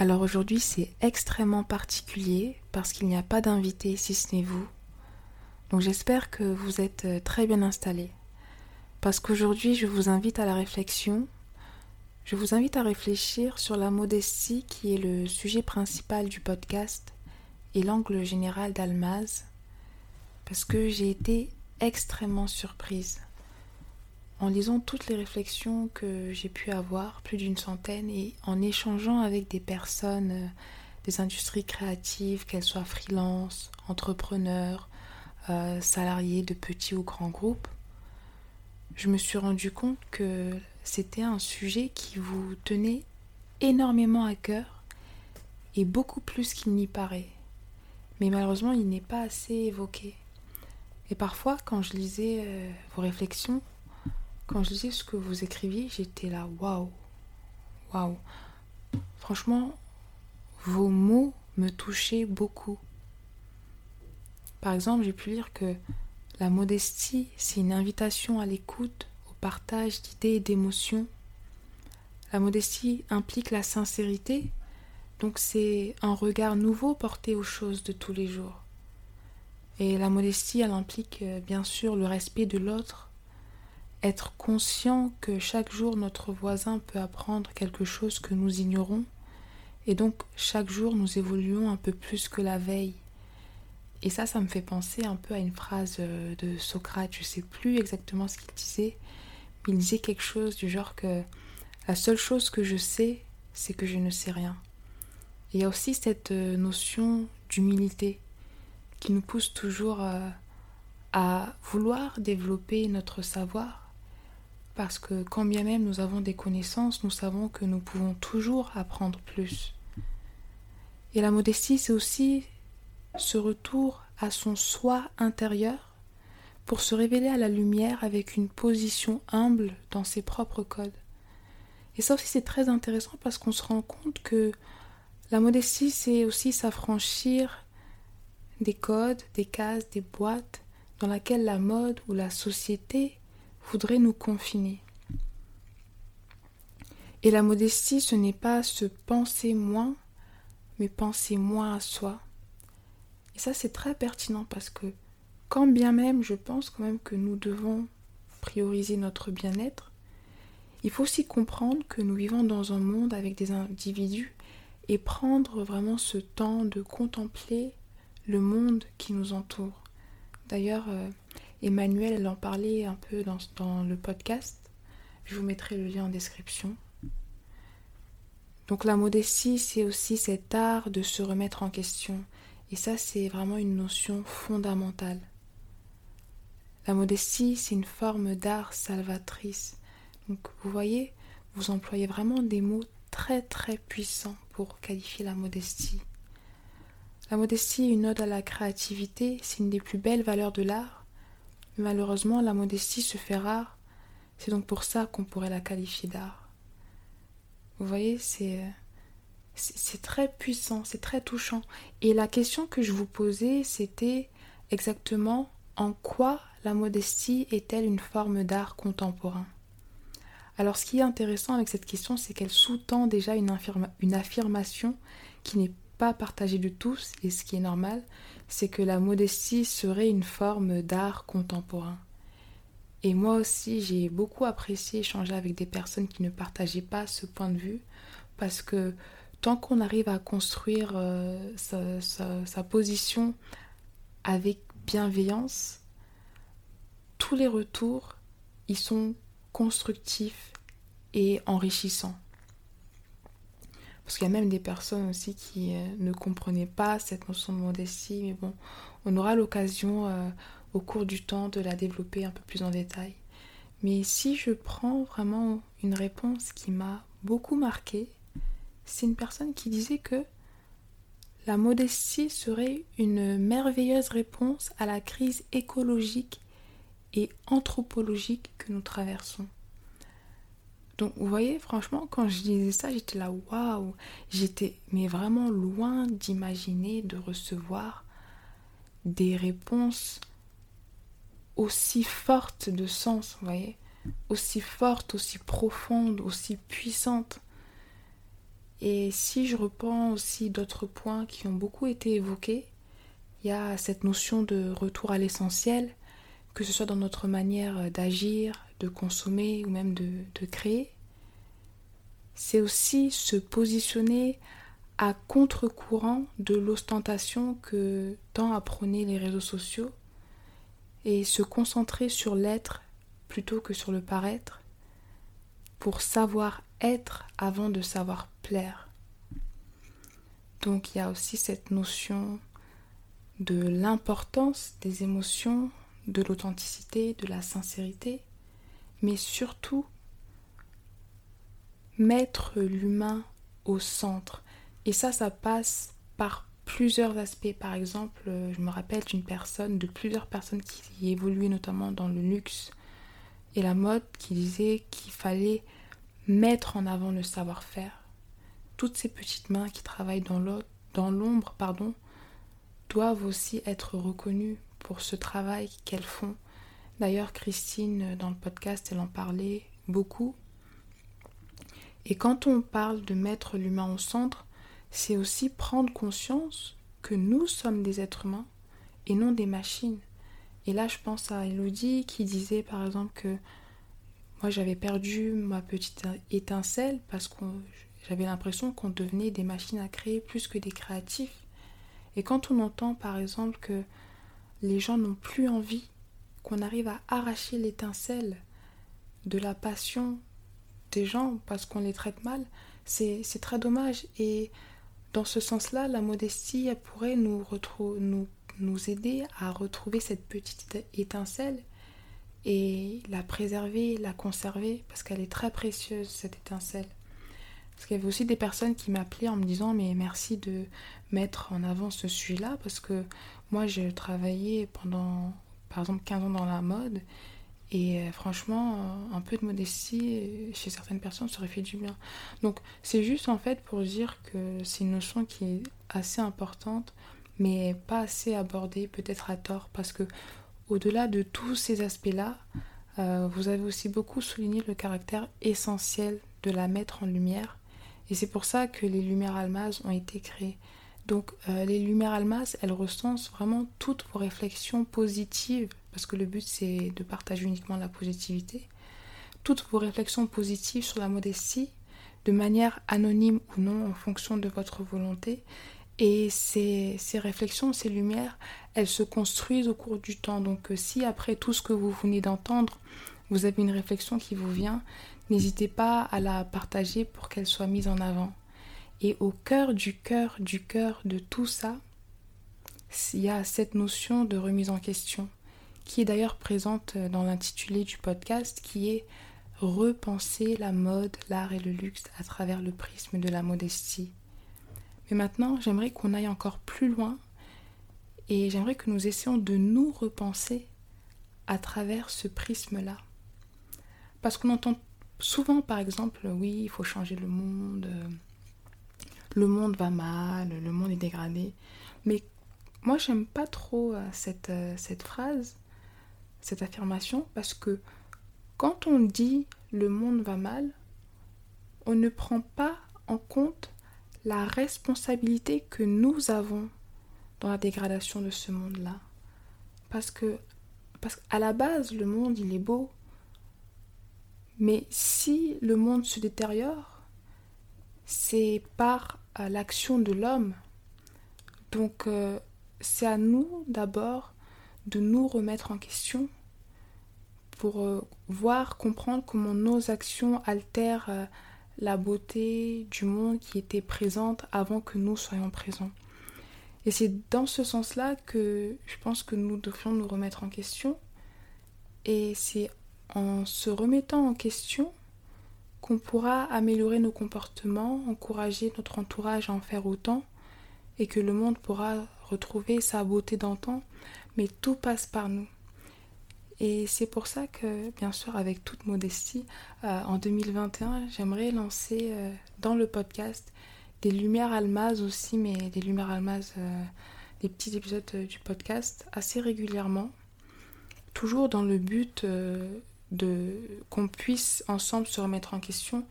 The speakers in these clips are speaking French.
Alors aujourd'hui c'est extrêmement particulier parce qu'il n'y a pas d'invité si ce n'est vous. Donc j'espère que vous êtes euh, très bien installés. Parce qu'aujourd'hui je vous invite à la réflexion. Je vous invite à réfléchir sur la modestie qui est le sujet principal du podcast et l'angle général d'Almaz. Parce que j'ai été extrêmement surprise en lisant toutes les réflexions que j'ai pu avoir, plus d'une centaine, et en échangeant avec des personnes euh, des industries créatives, qu'elles soient freelance, entrepreneurs, euh, salariés de petits ou grands groupes, je me suis rendu compte que c'était un sujet qui vous tenait énormément à cœur et beaucoup plus qu'il n'y paraît. Mais malheureusement, il n'est pas assez évoqué. Et parfois, quand je lisais euh, vos réflexions, quand je lisais ce que vous écriviez, j'étais là, waouh, waouh. Franchement, vos mots me touchaient beaucoup. Par exemple, j'ai pu lire que la modestie, c'est une invitation à l'écoute, au partage d'idées et d'émotions. La modestie implique la sincérité, donc c'est un regard nouveau porté aux choses de tous les jours. Et la modestie, elle implique euh, bien sûr le respect de l'autre, être conscient que chaque jour notre voisin peut apprendre quelque chose que nous ignorons, et donc chaque jour nous évoluons un peu plus que la veille. Et ça, ça me fait penser un peu à une phrase euh, de Socrate, je sais plus exactement ce qu'il disait, mais il disait quelque chose du genre que la seule chose que je sais, c'est que je ne sais rien. Et il y a aussi cette euh, notion d'humilité qui nous pousse toujours euh, à vouloir développer notre savoir, parce que quand bien même nous avons des connaissances, nous savons que nous pouvons toujours apprendre plus. Et la modestie, c'est aussi ce retour à son soi intérieur pour se révéler à la lumière avec une position humble dans ses propres codes. Et ça aussi c'est très intéressant parce qu'on se rend compte que la modestie c'est aussi s'affranchir des codes, des cases, des boîtes dans lesquelles la mode ou la société voudrait nous confiner. Et la modestie, ce n'est pas se penser moins, mais penser moins à soi. Et ça, c'est très pertinent parce que quand bien même je pense quand même que nous devons prioriser notre bien-être, il faut aussi comprendre que nous vivons dans un monde avec des individus et prendre vraiment ce temps de contempler le monde qui nous entoure. D'ailleurs, euh, Emmanuel, elle en parlait un peu dans, dans le podcast. Je vous mettrai le lien en description. Donc la modestie, c'est aussi cet art de se remettre en question. Et ça, c'est vraiment une notion fondamentale. La modestie, c'est une forme d'art salvatrice. Donc vous voyez, vous employez vraiment des mots très très puissants pour qualifier la modestie. La modestie est une ode à la créativité, c'est une des plus belles valeurs de l'art Malheureusement, la modestie se fait rare. C'est donc pour ça qu'on pourrait la qualifier d'art. Vous voyez, c'est c'est très puissant, c'est très touchant. Et la question que je vous posais, c'était exactement en quoi la modestie est-elle une forme d'art contemporain? Alors ce qui est intéressant avec cette question, c'est qu'elle sous-tend déjà une, affirmation qui n'est pas partagée de tous, et ce qui est normal, c'est que la modestie serait une forme d'art contemporain. Et moi aussi, j'ai beaucoup apprécié échanger avec des personnes qui ne partageaient pas ce point de vue, parce que tant qu'on arrive à construire euh, sa, position avec bienveillance, tous les retours, ils sont constructifs et enrichissants. Parce qu'il y a même des personnes aussi qui euh, ne comprenaient pas cette notion de modestie, mais bon, on aura l'occasion euh, au cours du temps de la développer un peu plus en détail. Mais si je prends vraiment une réponse qui m'a beaucoup marqué, c'est une personne qui disait que la modestie serait une merveilleuse réponse à la crise écologique et anthropologique que nous traversons. Donc vous voyez, franchement, quand je disais ça, j'étais là, waouh, j'étais mais vraiment loin d'imaginer de recevoir des réponses aussi fortes de sens, vous voyez, aussi fortes, aussi profondes, aussi puissantes. Et si je reprends aussi d'autres points qui ont beaucoup été évoqués, il y a cette notion de retour à l'essentiel, que ce soit dans notre manière d'agir, de consommer ou même de, créer. C'est aussi se positionner à contre-courant de l'ostentation que tant à les réseaux sociaux et se concentrer sur l'être plutôt que sur le paraître pour savoir être avant de savoir plaire. Donc il y a aussi cette notion de l'importance des émotions, de l'authenticité, de la sincérité, mais surtout mettre l'humain au centre. Et ça, ça passe par plusieurs aspects. Par exemple, euh, je me rappelle d'une personne, de plusieurs personnes qui évoluaient notamment dans le luxe et la mode, qui disaient qu'il fallait mettre en avant le savoir-faire. Toutes ces petites mains qui travaillent dans l'ombre, pardon, doivent aussi être reconnues pour ce travail qu'elles font. D'ailleurs, Christine, dans le podcast, elle en parlait beaucoup. Et quand on parle de mettre l'humain au centre, c'est aussi prendre conscience que nous sommes des êtres humains et non des machines. Et là, je pense à Elodie qui disait par exemple que moi j'avais perdu ma petite étincelle parce que j'avais l'impression qu'on devenait des machines à créer plus que des créatifs. Et quand on entend par exemple que les gens n'ont plus envie, qu'on arrive à arracher l'étincelle de la passion des gens parce qu'on les traite mal, c'est très dommage. Et dans ce sens-là, la modestie elle pourrait nous, nous, nous aider à retrouver cette petite étincelle et la préserver, la conserver, parce qu'elle est très précieuse, cette étincelle. Parce qu'il y avait aussi des personnes qui m'appelaient en me disant mais merci de mettre en avant ce sujet-là, parce que moi j'ai travaillé pendant par exemple 15 ans dans la mode, et euh, franchement, euh, un peu de modestie euh, chez certaines personnes, ça aurait fait du bien. Donc c'est juste en fait pour dire que c'est une notion qui est assez importante, mais pas assez abordée, peut-être à tort, parce que au-delà de tous ces aspects-là, vous avez aussi beaucoup souligné le caractère essentiel de la mettre en lumière. Et c'est pour ça que les lumières almaz ont été créées. Donc les lumières almaz, elles recensent vraiment toutes vos réflexions positives parce que le but c'est de partager uniquement la positivité, toutes vos réflexions positives sur la modestie, de manière anonyme ou non en fonction de votre volonté. Et ces, ces réflexions, ces lumières, elles se construisent au cours du temps. Donc euh, si après tout ce que vous venez d'entendre, vous avez une réflexion qui vous vient, n'hésitez pas à la partager pour qu'elle soit mise en avant. Et au cœur du cœur du cœur de tout ça, il y a cette notion de remise en question qui est d'ailleurs présente dans l'intitulé du podcast, qui est Repenser la mode, l'art et le luxe à travers le prisme de la modestie. Mais maintenant, j'aimerais qu'on aille encore plus loin et j'aimerais que nous essayons de nous repenser à travers ce prisme-là. Parce qu'on entend souvent, par exemple, oui, il faut changer le monde, le monde va mal, le monde est dégradé. Mais moi, j'aime pas trop euh, cette, euh, cette phrase cette affirmation parce que quand on dit le monde va mal, on ne prend pas en compte la responsabilité que nous avons dans la dégradation de ce monde-là. Parce que parce qu'à la base, le monde, il est beau. Mais si le monde se détériore, c'est par euh, l'action de l'homme. Donc, euh, c'est à nous d'abord de nous remettre en question pour euh, voir, comprendre comment nos actions altèrent la beauté du monde qui était présente avant que nous soyons présents. Et c'est dans ce sens-là que je pense que nous devrions nous remettre en question. Et c'est en se remettant en question qu'on pourra améliorer nos comportements, encourager notre entourage à en faire autant, et que le monde pourra retrouver sa beauté d'antan mais tout passe par nous. Et c'est pour ça que, bien sûr, avec toute modestie, euh, en 2021, j'aimerais lancer euh, dans le podcast des lumières almaz aussi, mais des lumières almaz, euh, des petits épisodes du podcast assez régulièrement, toujours dans le but qu'on puisse ensemble se remettre en question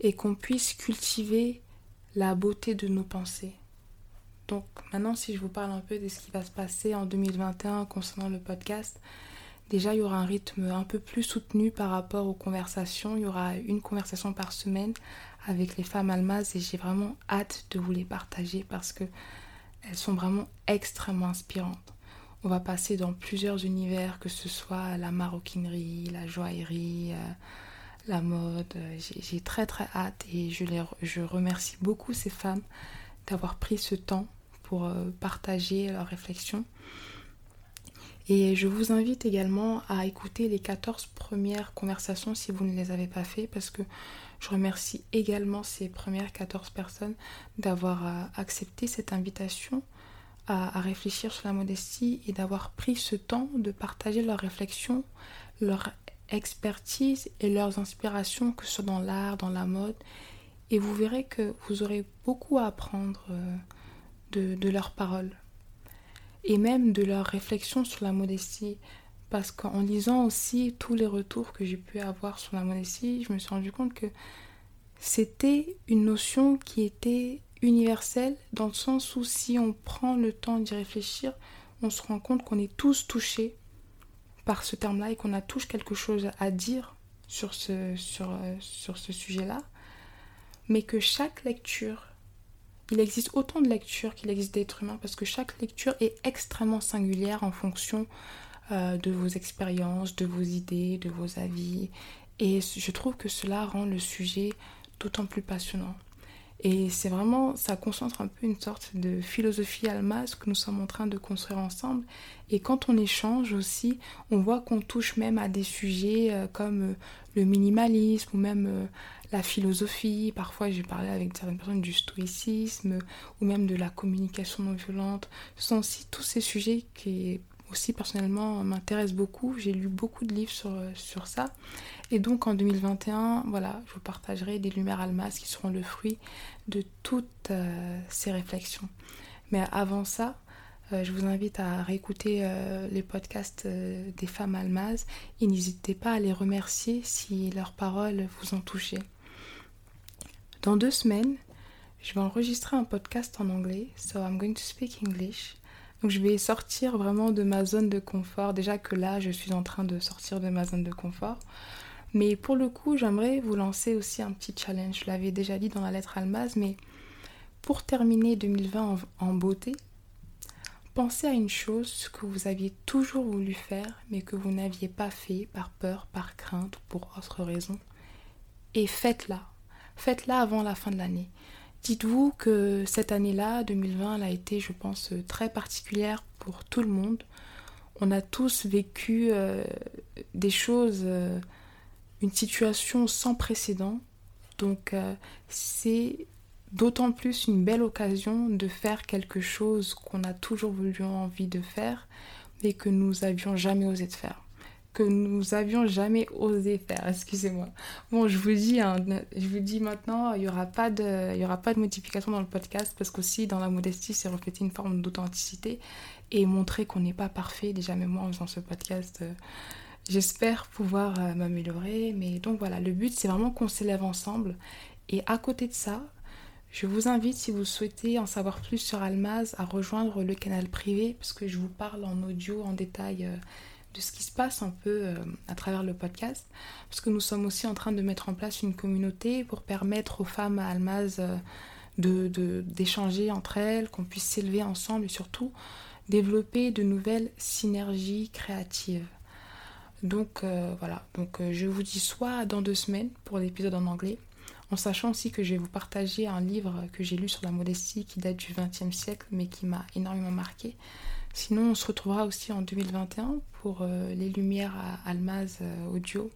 et qu'on puisse cultiver la beauté de nos pensées. Donc maintenant, si je vous parle un peu de ce qui va se passer en 2021 concernant le podcast, déjà il y aura un rythme un peu plus soutenu par rapport aux conversations. Il y aura une conversation par semaine avec les femmes almaz et j'ai vraiment hâte de vous les partager parce que elles sont vraiment extrêmement inspirantes. On va passer dans plusieurs univers, que ce soit la maroquinerie, la joaillerie, euh, la mode. J'ai très très hâte et je, remercie beaucoup ces femmes d'avoir pris ce temps pour euh, partager leurs réflexions. Et je vous invite également à écouter les 14 premières conversations si vous ne les avez pas fait parce que je remercie également ces premières 14 personnes d'avoir euh, accepté cette invitation à, réfléchir sur la modestie et d'avoir pris ce temps de partager leurs réflexions, leur expertise et leurs inspirations, que ce soit dans l'art, dans la mode. Et vous verrez que vous aurez beaucoup à apprendre euh, de leurs paroles et même de leurs réflexions sur la modestie. Parce qu'en lisant aussi tous les retours que j'ai pu avoir sur la modestie, je me suis rendu compte que c'était une notion qui était universelle dans le sens où si on prend le temps d'y réfléchir, on se rend compte qu'on est tous touchés par ce terme-là et qu'on a tous quelque chose à dire sur ce, sur, euh, ce sujet-là, mais que chaque lecture, il existe autant de lectures qu'il existe d'êtres humains parce que chaque lecture est extrêmement singulière en fonction euh, de vos expériences, de vos idées, de vos avis. Et je trouve que cela rend le sujet d'autant plus passionnant. Et c'est vraiment, ça concentre un peu une sorte de philosophie almas que nous sommes en train de construire ensemble. Et quand on échange aussi, on voit qu'on touche même à des sujets euh, comme euh, le minimalisme ou même euh, la philosophie. Parfois, j'ai parlé avec certaines personnes du stoïcisme ou même de la communication non violente. Ce sont aussi tous ces sujets qui aussi personnellement m'intéresse beaucoup. J'ai lu beaucoup de livres sur, sur ça. Et donc en 2021, voilà, je vous partagerai des lumières almas qui seront le fruit de toutes euh, ces réflexions. Mais avant ça, euh, je vous invite à réécouter euh, les podcasts des femmes almas et n'hésitez pas à les remercier si leurs paroles vous ont touché. Dans deux semaines, je vais enregistrer un podcast en anglais, so I'm going to speak English. Donc je vais sortir vraiment de ma zone de confort. Déjà que là, je suis en train de sortir de ma zone de confort. Mais pour le coup, j'aimerais vous lancer aussi un petit challenge. Je l'avais déjà dit dans la lettre Almaz, mais pour terminer 2020 en, beauté, pensez à une chose que vous aviez toujours voulu faire, mais que vous n'aviez pas fait par peur, par crainte ou pour autre raison. Et faites-la. Faites-la avant la fin de l'année. Dites-vous que cette année-là, 2020, elle a été, je pense, très particulière pour tout le monde. On a tous vécu euh, des choses, euh, une situation sans précédent. Donc euh, c'est d'autant plus une belle occasion de faire quelque chose qu'on a toujours voulu envie de faire, mais que nous avions jamais osé de faire que nous avions jamais osé faire. Excusez-moi. Bon, je vous dis, hein, je vous dis maintenant, il n'y aura pas de, il y aura pas de modification dans le podcast parce qu'aussi dans la modestie, c'est refléter une forme d'authenticité et montrer qu'on n'est pas parfait. Déjà même moi en faisant ce podcast, euh, j'espère pouvoir euh, m'améliorer. Mais donc voilà, le but c'est vraiment qu'on s'élève ensemble. Et à côté de ça, je vous invite, si vous souhaitez en savoir plus sur Almaz, à rejoindre le canal privé, parce que je vous parle en audio, en détail, euh, de ce qui se passe un peu euh, à travers le podcast, parce que nous sommes aussi en train de mettre en place une communauté pour permettre aux femmes à Almaz euh, de, d'échanger entre elles, qu'on puisse s'élever ensemble et surtout développer de nouvelles synergies créatives. Donc euh, voilà, donc je vous dis soit dans deux semaines pour l'épisode en anglais, en sachant aussi que je vais vous partager un livre que j'ai lu sur la modestie qui date du XXe siècle mais qui m'a énormément marqué. Sinon, on se retrouvera aussi en 2021 pour euh, les lumières à Almaz euh, audio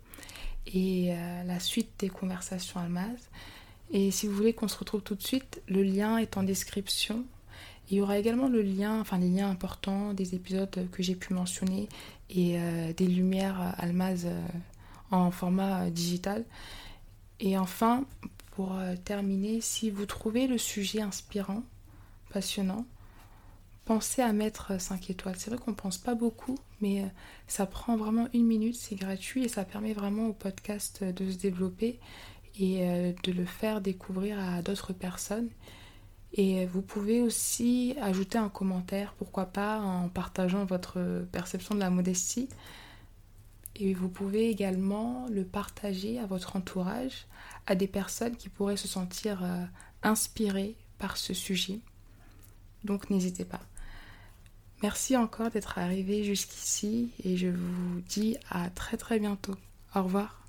et euh, la suite des conversations Almaz. Et si vous voulez qu'on se retrouve tout de suite, le lien est en description. Il y aura également le lien, enfin les liens importants des épisodes que j'ai pu mentionner et des lumières Almaz en format digital. Et enfin, pour terminer, si vous trouvez le sujet inspirant, passionnant, pensez à mettre 5 étoiles. C'est vrai qu'on pense pas beaucoup, mais euh, ça prend vraiment une minute, c'est gratuit et ça permet vraiment au podcast de se développer et euh, de le faire découvrir à d'autres personnes. Et vous pouvez aussi ajouter un commentaire, pourquoi pas, en partageant votre perception de la modestie. Et vous pouvez également le partager à votre entourage, à des personnes qui pourraient se sentir euh, inspirées par ce sujet. Donc n'hésitez pas. Merci encore d'être arrivé jusqu'ici et je vous dis à très très bientôt. Au revoir.